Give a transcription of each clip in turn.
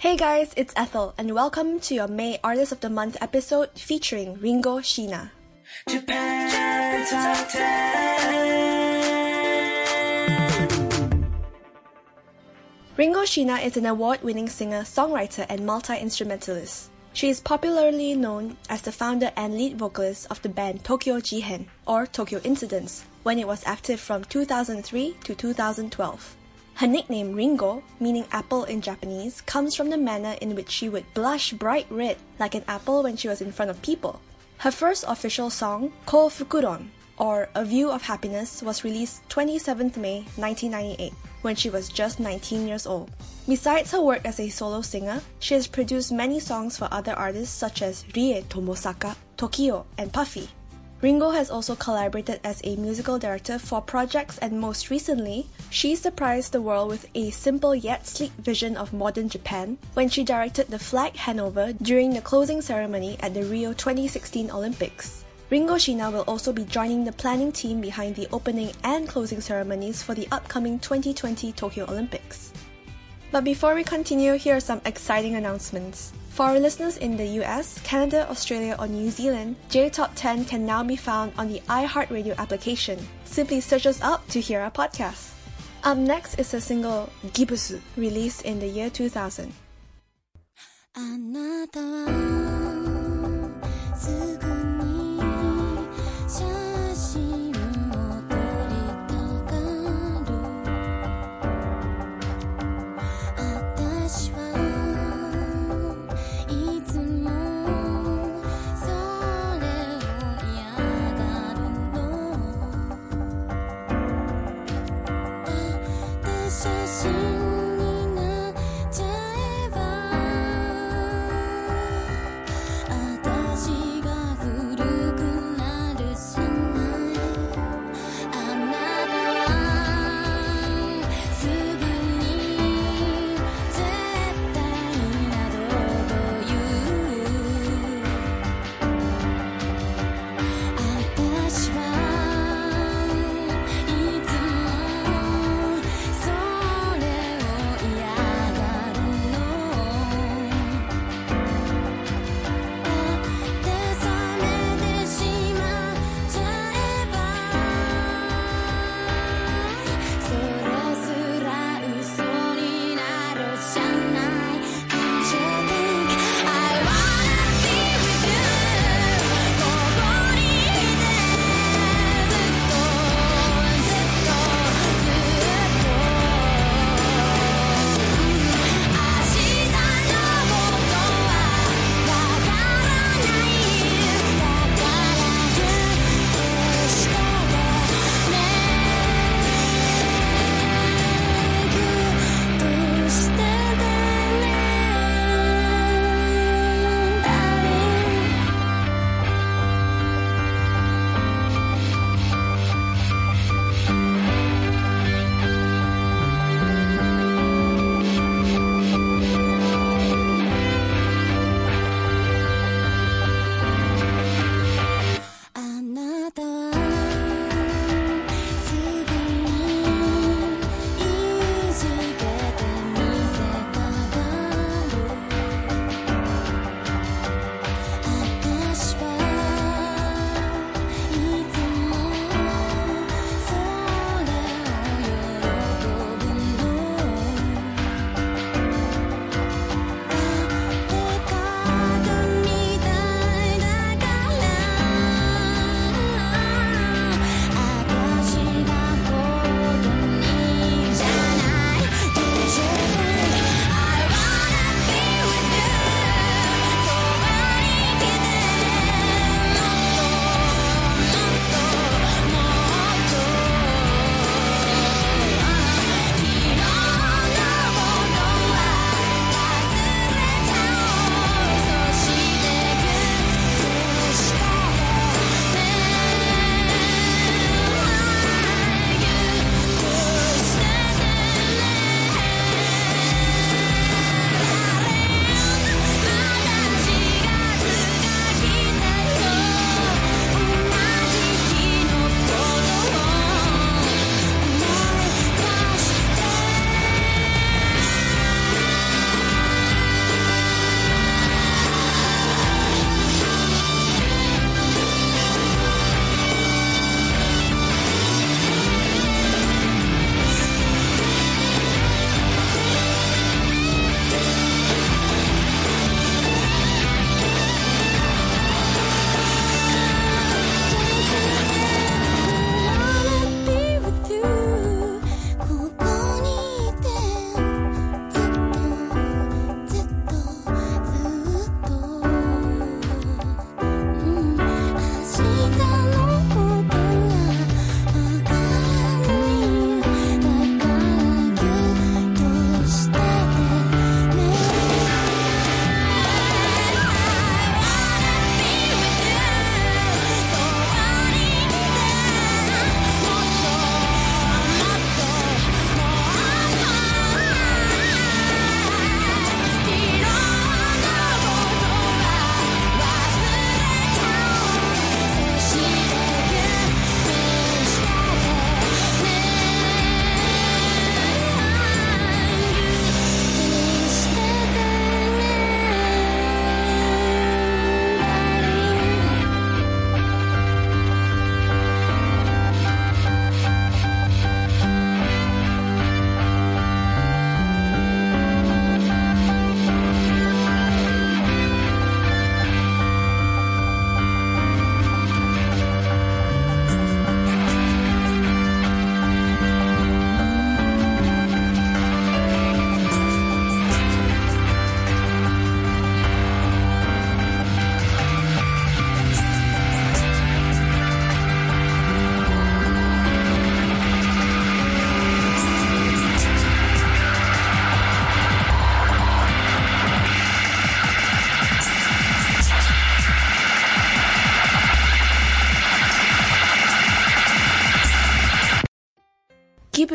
Hey guys, it's Ethel, and welcome to your May Artist of the Month episode featuring Ringo Shiina. Japan 10. Ringo Shiina is an award winning singer, songwriter, and multi instrumentalist. She is popularly known as the founder and lead vocalist of the band Tokyo Jihen, or Tokyo Incidents, when it was active from 2003 to 2012. Her nickname Ringo, meaning apple in Japanese, comes from the manner in which she would blush bright red like an apple when she was in front of people. Her first official song, Ko Fukuron, or A View of Happiness, was released 27th May 1998 when she was just 19 years old. Besides her work as a solo singer, she has produced many songs for other artists such as Rie Tomosaka, Tokio, and Puffy. Ringo has also collaborated as a musical director for projects and most recently, she surprised the world with a simple yet sleek vision of modern Japan when she directed the flag handover during the closing ceremony at the Rio 2016 Olympics. Ringo Shiina will also be joining the planning team behind the opening and closing ceremonies for the upcoming 2020 Tokyo Olympics. But before we continue, here are some exciting announcements. For listeners in the US, Canada, Australia, or New Zealand, J Top 10 can now be found on the iHeartRadio application. Simply search us up to hear our podcast. Up next is the single Gibusu, released in the year 2000.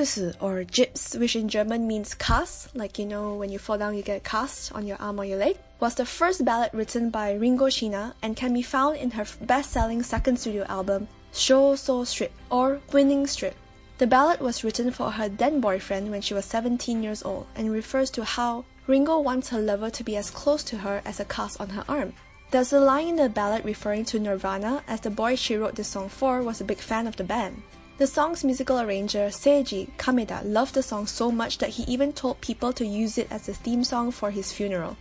Gibusu or Gips, which in German means cast, like you know when you fall down you get a cast on your arm or your leg, was the first ballad written by Ringo Shiina and can be found in her best-selling second studio album, Shōso Strip or Winning Strip. The ballad was written for her then boyfriend when she was 17 years old and refers to how Ringo wants her lover to be as close to her as a cast on her arm. There's a line in the ballad referring to Nirvana as the boy she wrote the song for was a big fan of the band. The song's musical arranger, Seiji Kameda, loved the song so much that he even told people to use it as a theme song for his funeral.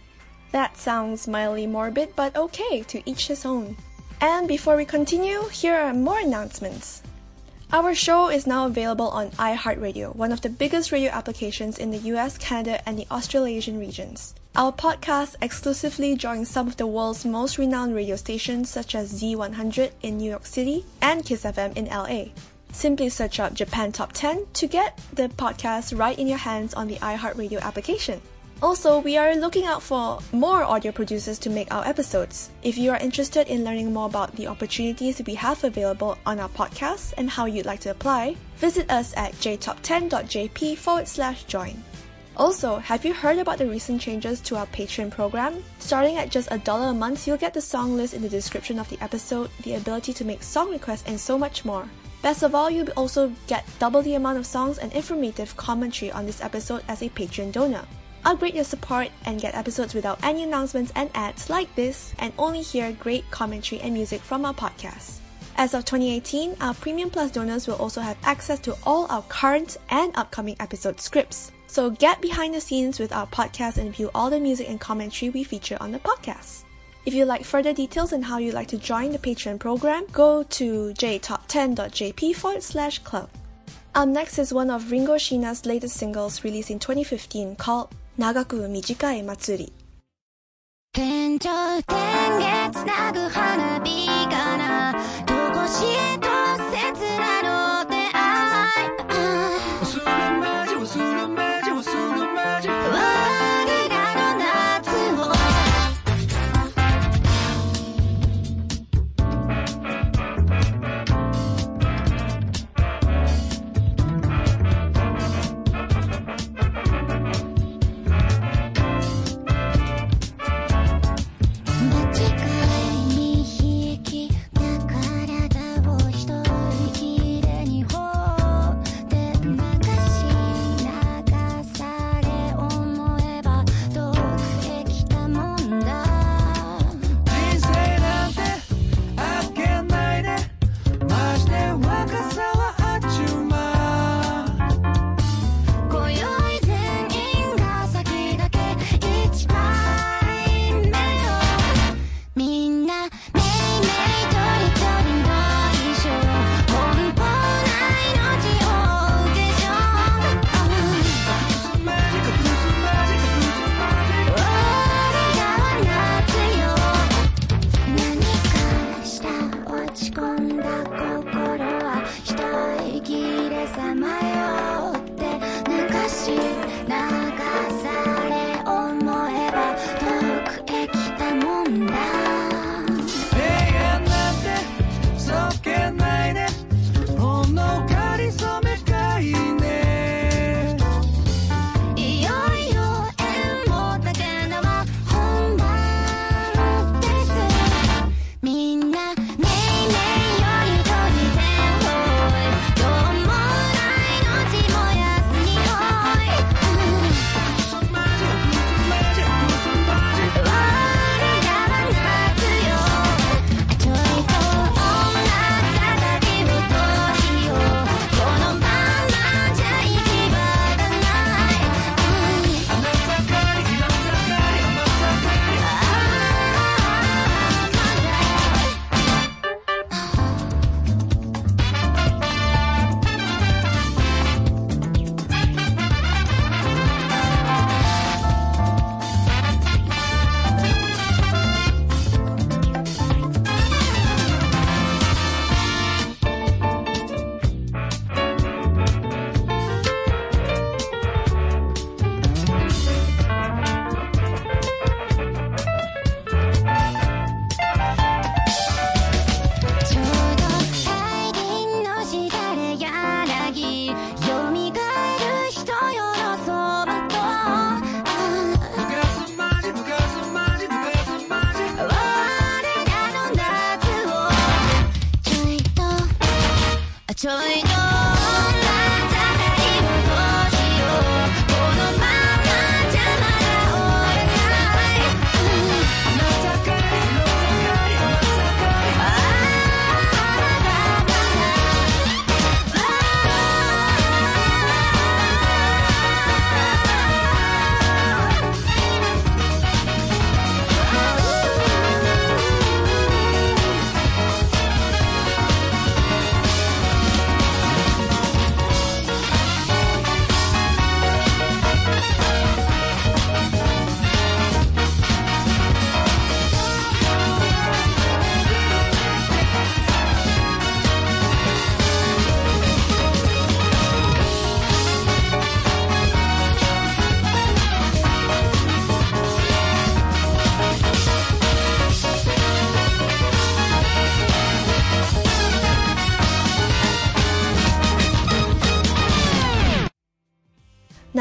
That sounds mildly morbid, but okay, to each his own. And before we continue, here are more announcements. Our show is now available on iHeartRadio, one of the biggest radio applications in the US, Canada, and the Australasian regions. Our podcast exclusively joins some of the world's most renowned radio stations such as Z100 in New York City and Kiss FM in LA. Simply search up Japan Top 10 to get the podcast right in your hands on the iHeartRadio application. Also, we are looking out for more audio producers to make our episodes. If you are interested in learning more about the opportunities we have available on our podcast and how you'd like to apply, visit us at jtop10.jp forward slash join. Also, have you heard about the recent changes to our Patreon program? Starting at just a dollar a month, you'll get the song list in the description of the episode, the ability to make song requests, and so much more. Best of all, you'll also get double the amount of songs and informative commentary on this episode as a Patreon donor. Upgrade your support and get episodes without any announcements and ads like this, and only hear great commentary and music from our podcast. As of 2018, our Premium Plus donors will also have access to all our current and upcoming episode scripts. So get behind the scenes with our podcast and view all the music and commentary we feature on the podcast. If you'd like further details on how you'd like to join the Patreon program, go to jtop10.jp forward slash club. Up next is one of Ringo Shiina's latest singles released in 2015 called Nagaku Mijikai Matsuri.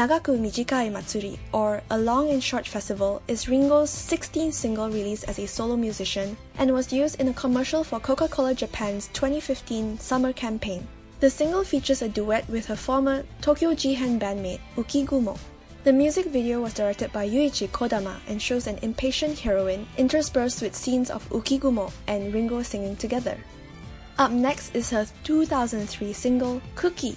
Nagaku Mijikai Matsuri, or A Long and Short Festival, is Ringo's 16th single released as a solo musician and was used in a commercial for Coca Cola Japan's 2015 summer campaign. The single features a duet with her former Tokyo Jihen bandmate, Ukigumo. The music video was directed by Yuichi Kodama and shows an impatient heroine interspersed with scenes of Ukigumo and Ringo singing together. Up next is her 2003 single, Kuki.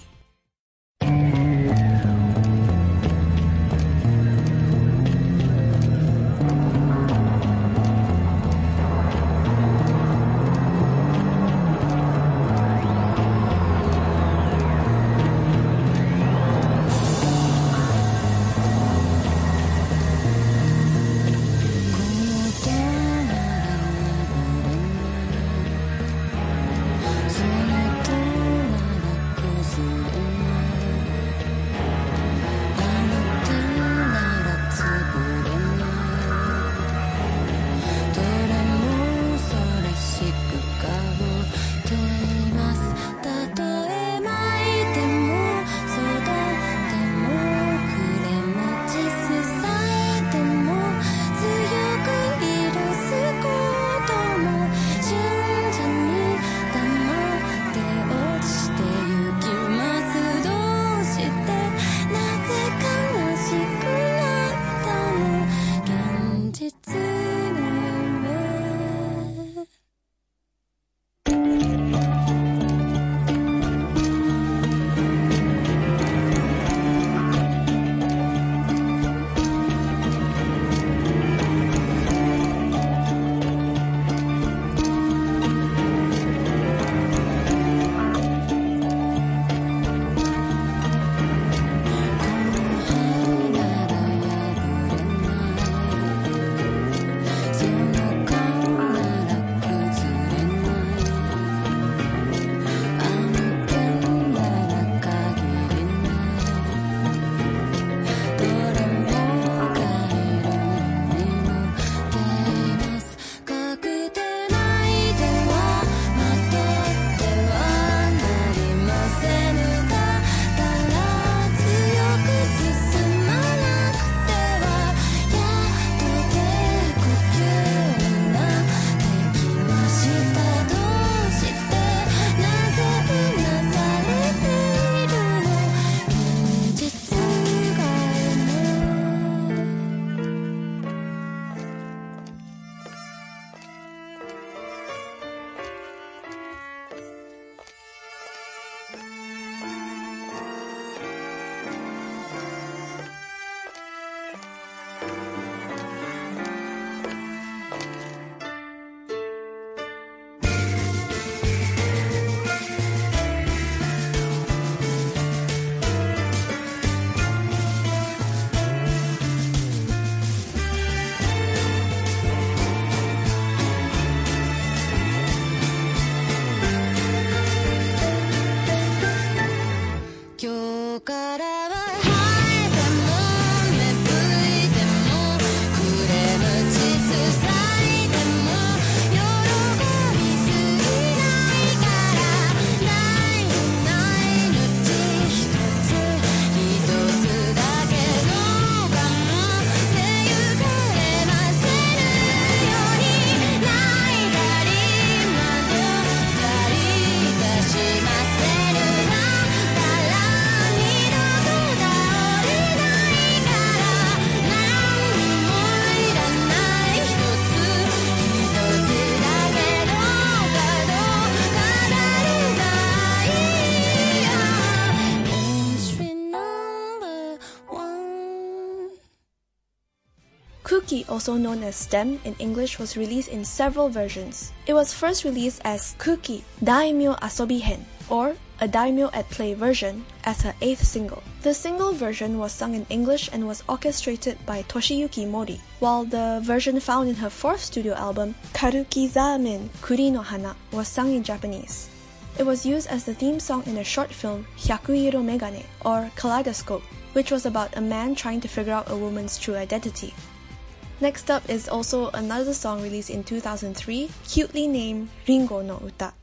Also known as Stem in English, was released in several versions. It was first released as Kuki Daimyo Asobihen, or a Daimyo at Play version, as her eighth single. The single version was sung in English and was orchestrated by Toshiyuki Mori, while the version found in her fourth studio album, Karuki Zamen Kuri no Hana, was sung in Japanese. It was used as the theme song in the short film Hyakuiro Megane, or Kaleidoscope, which was about a man trying to figure out a woman's true identity. Next up is also another song released in 2003, cutely named Ringo no Uta.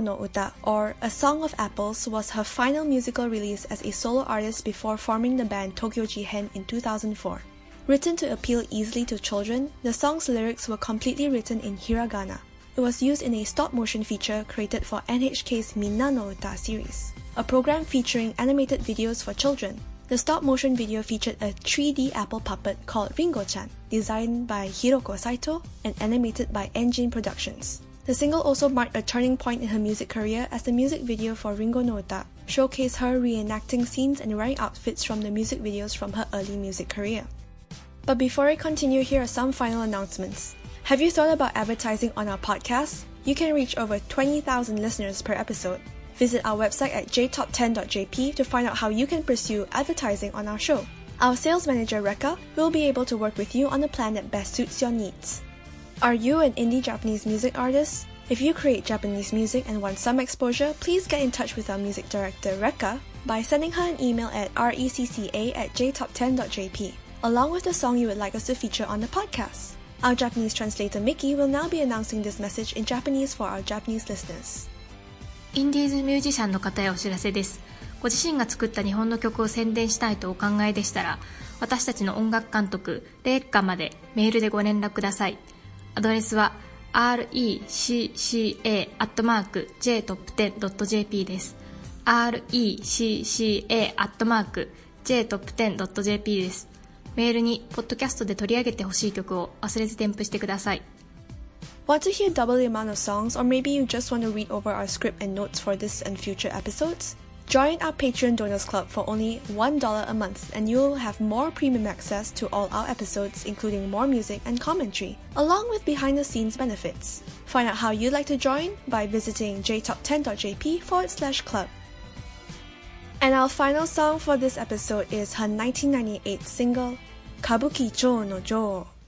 No Uta, or A Song of Apples, was her final musical release as a solo artist before forming the band Tokyo Jihen in 2004. Written to appeal easily to children, the song's lyrics were completely written in hiragana. It was used in a stop motion feature created for NHK's Minna no Uta series, a program featuring animated videos for children. The stop motion video featured a 3D apple puppet called Ringo chan, designed by Hiroko Saito and animated by Engine Productions. The single also marked a turning point in her music career as the music video for Ringo no Uta showcased her reenacting scenes and wearing outfits from the music videos from her early music career. But before I continue, here are some final announcements. Have you thought about advertising on our podcast? You can reach over 20,000 listeners per episode. Visit our website at jtop10.jp to find out how you can pursue advertising on our show. Our sales manager, Rekka, will be able to work with you on the plan that best suits your needs. Are you an indie Japanese music artist? If you create Japanese music and want some exposure, please get in touch with our music director, Rekka, by sending her an email at recca at jtop10.jp, along with the song you would like us to feature on the podcast. Our Japanese translator, Mickey, will now be announcing this message in Japanese for our Japanese listeners. インディーズミュージシャンの方へお知らせです。ご自身が作った日本の曲を宣伝したいとお考えでしたら、私たちの音楽監督、レイカまでメールでご連絡ください。 アドレスは recca.jtop10.jp です。recca.jtop10.jp です。メールにポッドキャストで取り上げてほしい曲を忘れず添付してください Want to hear double the amount of songs, or maybe you just want to read over our script and notes for this and future episodes? Join our Patreon Donors Club for only $1 a month, and you'll have more premium access to all our episodes, including more music and commentary, along with behind the scenes benefits. Find out how you'd like to join by visiting jtop10.jp forward slash club. And our final song for this episode is her 1998 single, Kabuki Cho no Jo.「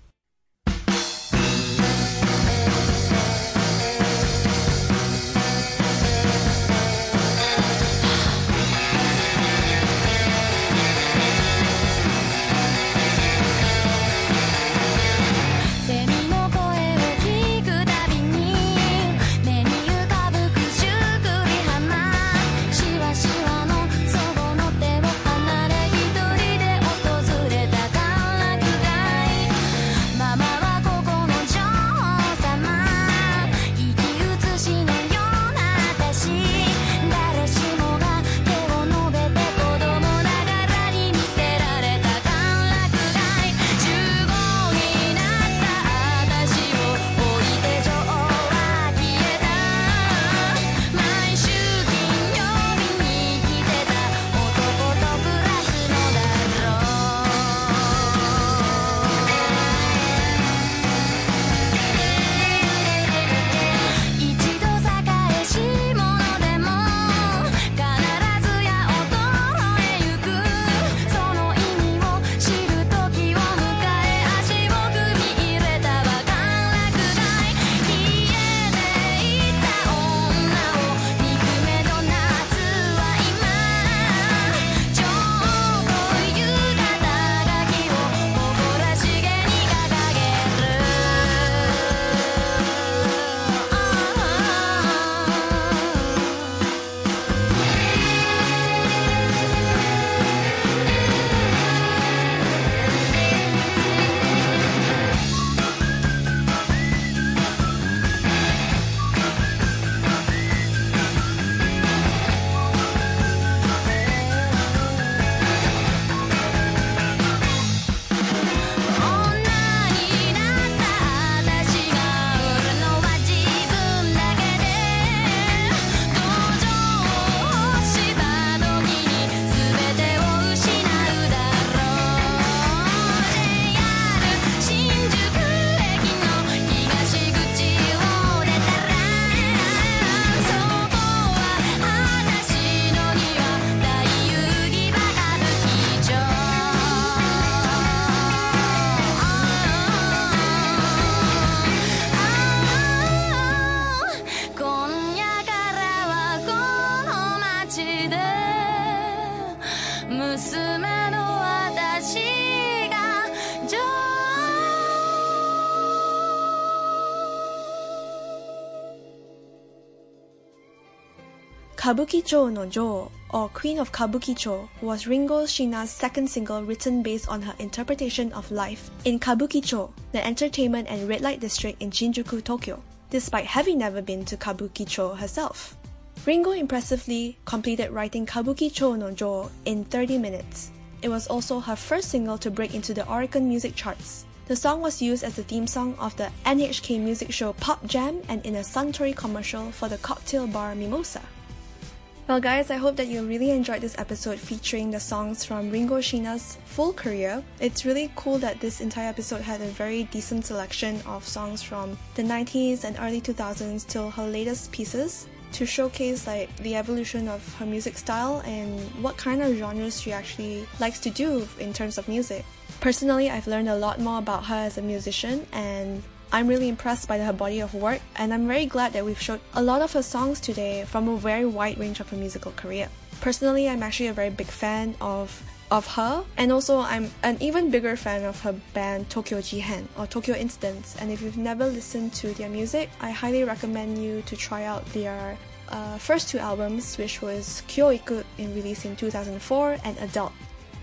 Kabukicho no Jo, or Queen of Kabukicho, was Ringo Shiina's second single written based on her interpretation of life in Kabukicho, the entertainment and red light district in Shinjuku, Tokyo, despite having never been to Kabukicho herself. Ringo impressively completed writing Kabukicho no Jo in 30 minutes. It was also her first single to break into the Oricon music charts. The song was used as the theme song of the NHK music show Pop Jam and in a Suntory commercial for the cocktail bar Mimosa. Well, guys, I hope that you really enjoyed this episode featuring the songs from Ringo Shiina's full career. It's really cool that this entire episode had a very decent selection of songs from the 90s and early 2000s till her latest pieces to showcase like the evolution of her music style and what kind of genres she actually likes to do in terms of music. Personally, I've learned a lot more about her as a musician and I'm really impressed by her body of work, and I'm very glad that we've showed a lot of her songs today from a very wide range of her musical career. Personally, I'm actually a very big fan of of her, and also I'm an even bigger fan of her band Tokyo Jihen or Tokyo Incidents. And if you've never listened to their music, I highly recommend you to try out their uh, first two albums, which was Kyoiku in released in 2004 and Adult.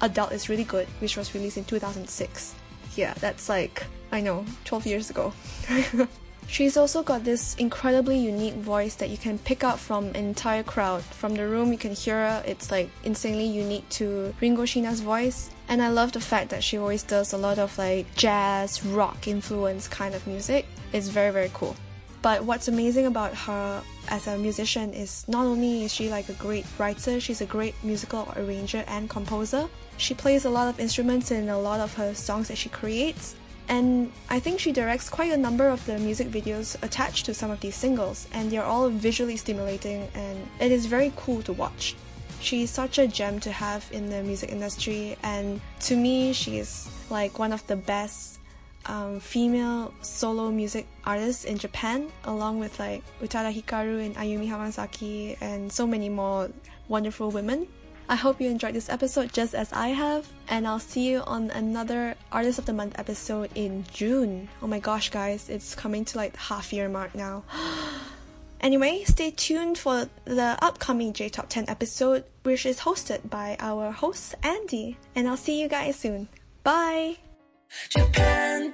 Adult is really good, which was released in 2006. Yeah, that's like I know, 12 years ago. She's also got this incredibly unique voice that you can pick up from an entire crowd. From the room, you can hear her. It's like insanely unique to Ringo Shiina's voice. And I love the fact that she always does a lot of like jazz, rock influence kind of music. It's very, very cool. But what's amazing about her as a musician is not only is she like a great writer, she's a great musical arranger and composer. She plays a lot of instruments in a lot of her songs that she creates. And I think she directs quite a number of the music videos attached to some of these singles, and they're all visually stimulating and it is very cool to watch. She's such a gem to have in the music industry, and to me, she is like one of the best um, female solo music artists in Japan, along with like Utada Hikaru and Ayumi Hamasaki, and so many more wonderful women. I hope you enjoyed this episode just as I have, and I'll see you on another Artist of the Month episode in June. Oh my gosh, guys, it's coming to like half year mark now. anyway, stay tuned for the upcoming J Top 10 episode, which is hosted by our host Andy, and I'll see you guys soon. Bye! Japan